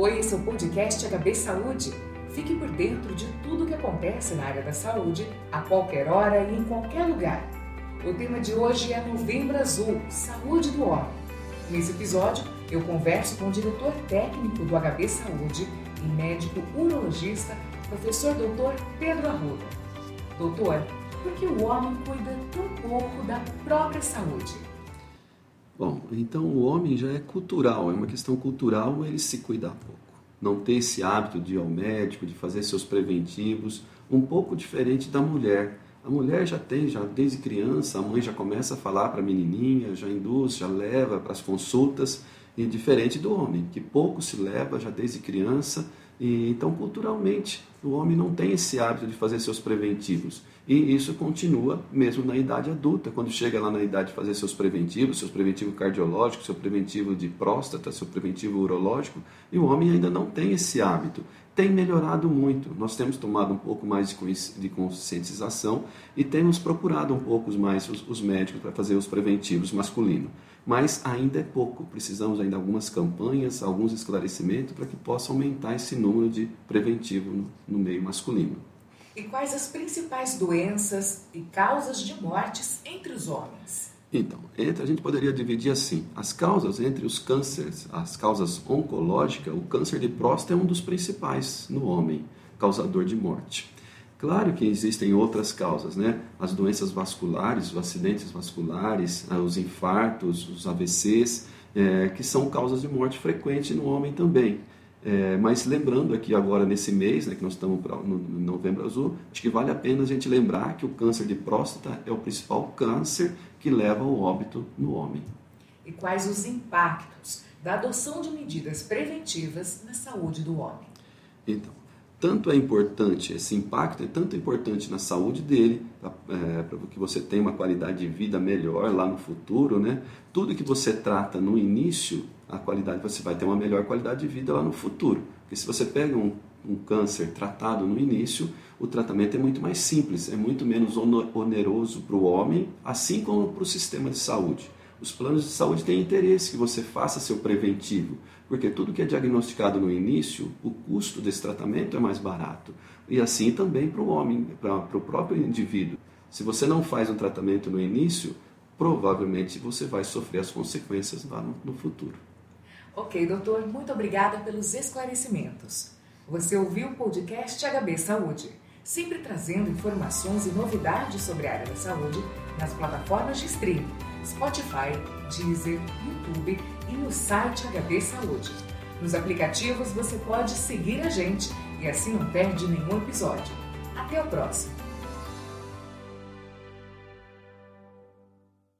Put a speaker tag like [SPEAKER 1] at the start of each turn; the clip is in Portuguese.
[SPEAKER 1] Oi, é o podcast HB Saúde. Fique por dentro de tudo o que acontece na área da saúde, a qualquer hora e em qualquer lugar. O tema de hoje é Novembro Azul Saúde do Homem. Nesse episódio, eu converso com o diretor técnico do HB Saúde e médico urologista, professor Dr. Pedro Arruda. Doutor, por que o homem cuida tão pouco da própria saúde?
[SPEAKER 2] Bom, então o homem já é cultural, é uma questão cultural ele se cuidar pouco. Não ter esse hábito de ir ao médico, de fazer seus preventivos, um pouco diferente da mulher. A mulher já tem, já desde criança, a mãe já começa a falar para a menininha, já induz, já leva para as consultas, e diferente do homem, que pouco se leva já desde criança, e então culturalmente o homem não tem esse hábito de fazer seus preventivos. E isso continua mesmo na idade adulta, quando chega lá na idade de fazer seus preventivos, seus preventivos cardiológicos, seu preventivo de próstata, seu preventivo urológico, e o homem ainda não tem esse hábito. Tem melhorado muito. Nós temos tomado um pouco mais de conscientização e temos procurado um pouco mais os, os médicos para fazer os preventivos masculinos. Mas ainda é pouco. Precisamos ainda de algumas campanhas, alguns esclarecimentos para que possa aumentar esse número de preventivo no, no meio masculino.
[SPEAKER 1] E quais as principais doenças e causas de mortes entre os homens?
[SPEAKER 2] Então, entre, a gente poderia dividir assim: as causas entre os cânceres, as causas oncológicas, o câncer de próstata é um dos principais no homem, causador de morte. Claro que existem outras causas, né? As doenças vasculares, os acidentes vasculares, ah, os infartos, os AVCs, é, que são causas de morte frequente no homem também. É, mas lembrando aqui agora nesse mês, né, que nós estamos no, no Novembro Azul, acho que vale a pena a gente lembrar que o câncer de próstata é o principal câncer que leva ao óbito no homem.
[SPEAKER 1] E quais os impactos da adoção de medidas preventivas na saúde do homem?
[SPEAKER 2] Então, tanto é importante, esse impacto é tanto importante na saúde dele, para é, que você tenha uma qualidade de vida melhor lá no futuro, né? Tudo que você trata no início, a qualidade, você vai ter uma melhor qualidade de vida lá no futuro. Porque se você pega um, um câncer tratado no início, o tratamento é muito mais simples, é muito menos oneroso para o homem, assim como para o sistema de saúde. Os planos de saúde têm interesse que você faça seu preventivo, porque tudo que é diagnosticado no início, o custo desse tratamento é mais barato. E assim também para o homem, para o próprio indivíduo. Se você não faz um tratamento no início, provavelmente você vai sofrer as consequências lá no, no futuro.
[SPEAKER 1] Ok, doutor, muito obrigada pelos esclarecimentos. Você ouviu o podcast HB Saúde, sempre trazendo informações e novidades sobre a área da saúde nas plataformas de streaming Spotify, Deezer, YouTube e no site HB Saúde. Nos aplicativos você pode seguir a gente e assim não perde nenhum episódio. Até o próximo!